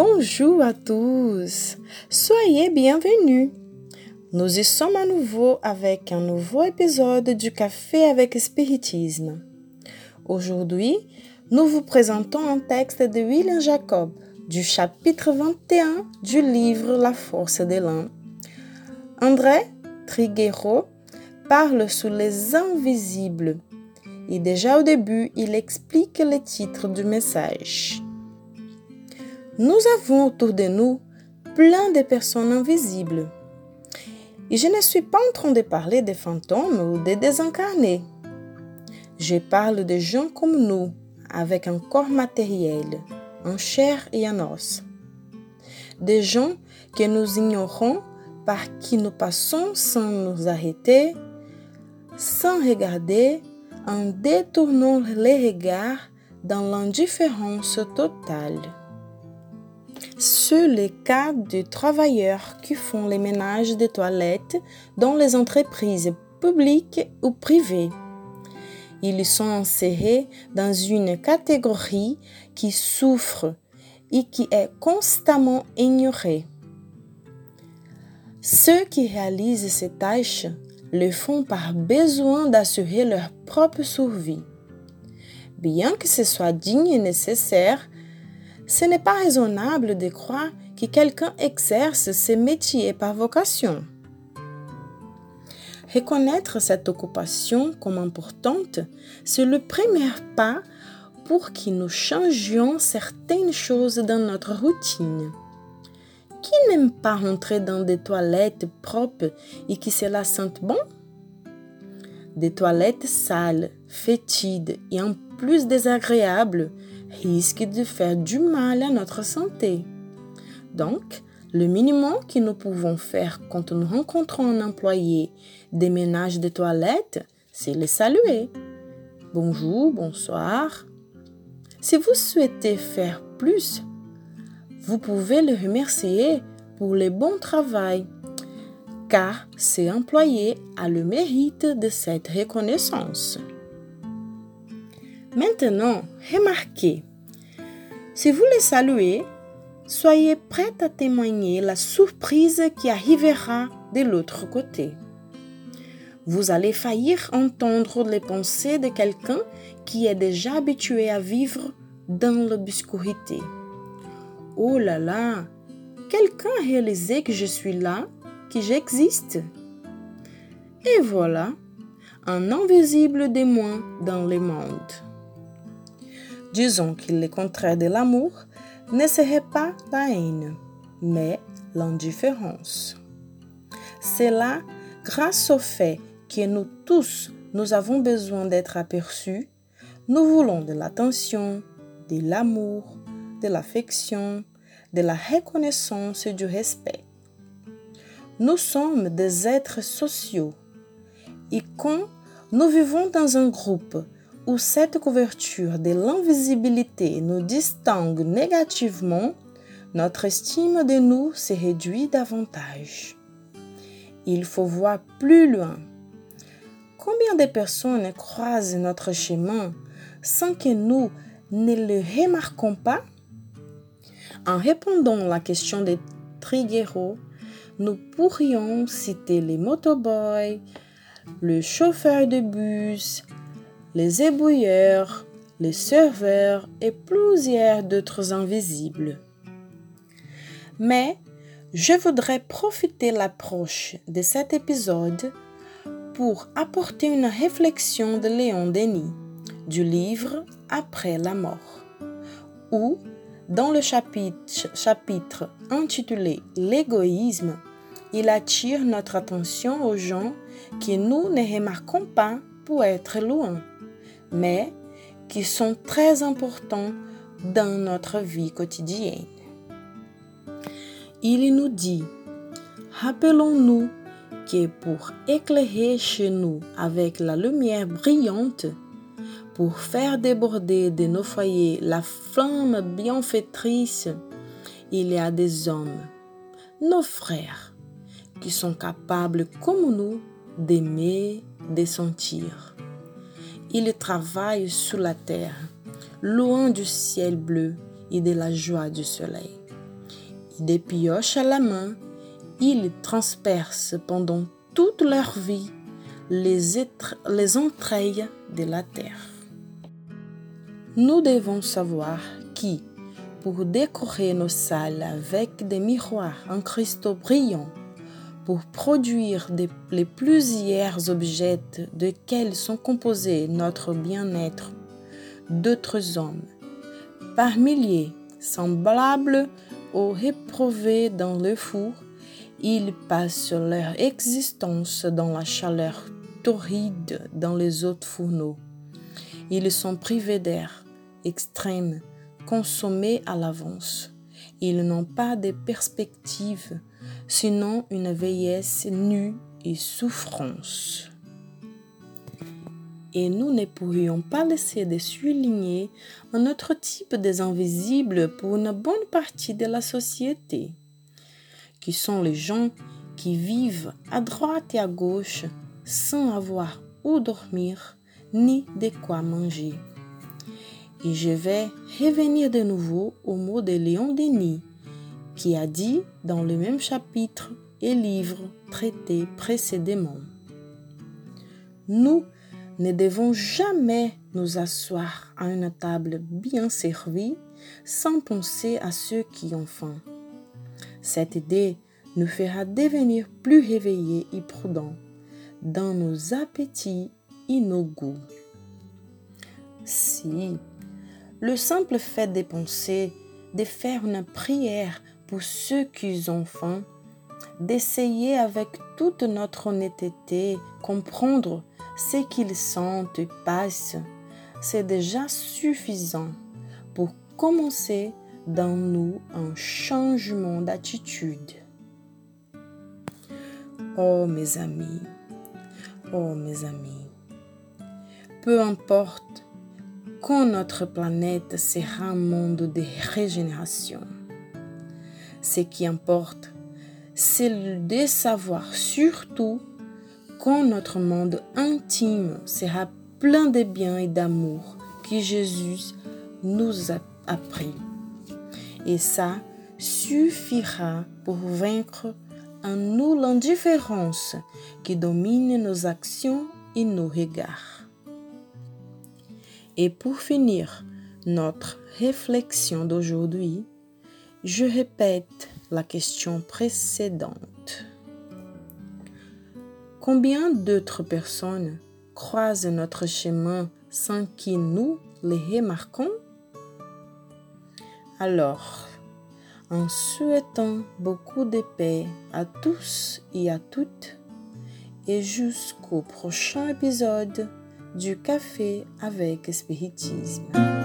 Bonjour à tous, soyez bienvenus. Nous y sommes à nouveau avec un nouveau épisode du Café avec Spiritisme. Aujourd'hui, nous vous présentons un texte de William Jacob du chapitre 21 du livre La force de l'un. André Triguero parle sur les invisibles et déjà au début, il explique le titre du message. Nous avons autour de nous plein de personnes invisibles. Et je ne suis pas en train de parler des fantômes ou des désincarnés. Je parle de gens comme nous, avec un corps matériel, en chair et en os. Des gens que nous ignorons, par qui nous passons sans nous arrêter, sans regarder, en détournant les regards dans l'indifférence totale. C'est le cas des travailleurs qui font les ménages des toilettes dans les entreprises publiques ou privées. Ils sont insérés dans une catégorie qui souffre et qui est constamment ignorée. Ceux qui réalisent ces tâches le font par besoin d'assurer leur propre survie. Bien que ce soit digne et nécessaire, ce n'est pas raisonnable de croire que quelqu'un exerce ce métier par vocation. Reconnaître cette occupation comme importante, c'est le premier pas pour que nous changions certaines choses dans notre routine. Qui n'aime pas rentrer dans des toilettes propres et qui cela sente bon? Des toilettes sales, fétides et en plus désagréables risque de faire du mal à notre santé. Donc, le minimum que nous pouvons faire quand nous rencontrons un employé des ménages de toilettes, c'est le saluer. Bonjour, bonsoir. Si vous souhaitez faire plus, vous pouvez le remercier pour le bon travail, car cet employé a le mérite de cette reconnaissance. Maintenant, remarquez, si vous les saluez, soyez prêt à témoigner la surprise qui arrivera de l'autre côté. Vous allez faillir entendre les pensées de quelqu'un qui est déjà habitué à vivre dans l'obscurité. Oh là là, quelqu'un a réalisé que je suis là, que j'existe. Et voilà, un invisible démon dans le monde. Disons que le contraire de l'amour ne serait pas la haine, mais l'indifférence. C'est là, grâce au fait que nous tous, nous avons besoin d'être aperçus, nous voulons de l'attention, de l'amour, de l'affection, de la reconnaissance et du respect. Nous sommes des êtres sociaux et quand nous vivons dans un groupe cette couverture de l'invisibilité nous distingue négativement, notre estime de nous se réduit davantage. Il faut voir plus loin. Combien de personnes croisent notre chemin sans que nous ne le remarquons pas? En répondant à la question des Trigueros, nous pourrions citer les motoboys, le chauffeur de bus, les ébouilleurs, les serveurs et plusieurs d'autres invisibles. Mais je voudrais profiter l'approche de cet épisode pour apporter une réflexion de Léon Denis du livre Après la mort, où, dans le chapitre, chapitre intitulé L'égoïsme, il attire notre attention aux gens que nous ne remarquons pas pour être loin mais qui sont très importants dans notre vie quotidienne. Il nous dit, rappelons-nous que pour éclairer chez nous avec la lumière brillante, pour faire déborder de nos foyers la flamme bienfaitrice, il y a des hommes, nos frères, qui sont capables comme nous d'aimer, de sentir. Il travaille sous la terre, loin du ciel bleu et de la joie du soleil. Des pioches à la main, ils transpercent pendant toute leur vie les entrailles de la terre. Nous devons savoir qui, pour décorer nos salles avec des miroirs en cristaux brillants, pour produire les plusieurs objets desquels sont composés notre bien-être, d'autres hommes, par milliers, semblables aux réprouvés dans le four, ils passent leur existence dans la chaleur torride dans les autres fourneaux. Ils sont privés d'air extrême, consommés à l'avance. Ils n'ont pas de perspective sinon une vieillesse nue et souffrance. Et nous ne pourrions pas laisser de souligner un autre type des invisibles pour une bonne partie de la société, qui sont les gens qui vivent à droite et à gauche sans avoir où dormir ni de quoi manger. Et je vais revenir de nouveau au mot de Léon Denis qui a dit dans le même chapitre et livre traité précédemment. Nous ne devons jamais nous asseoir à une table bien servie sans penser à ceux qui ont faim. Cette idée nous fera devenir plus réveillés et prudents dans nos appétits et nos goûts. Le simple fait de penser, de faire une prière pour ceux qui ont faim, d'essayer avec toute notre honnêteté comprendre ce qu'ils sentent et passent, c'est déjà suffisant pour commencer dans nous un changement d'attitude. Oh mes amis, oh mes amis, peu importe quand notre planète sera un monde de régénération ce qui importe, c'est de savoir surtout quand notre monde intime sera plein de bien et d'amour que Jésus nous a appris. Et ça suffira pour vaincre en nous l'indifférence qui domine nos actions et nos regards. Et pour finir notre réflexion d'aujourd'hui, je répète la question précédente. Combien d'autres personnes croisent notre chemin sans que nous les remarquons? Alors, en souhaitant beaucoup de paix à tous et à toutes, et jusqu'au prochain épisode du Café avec Spiritisme.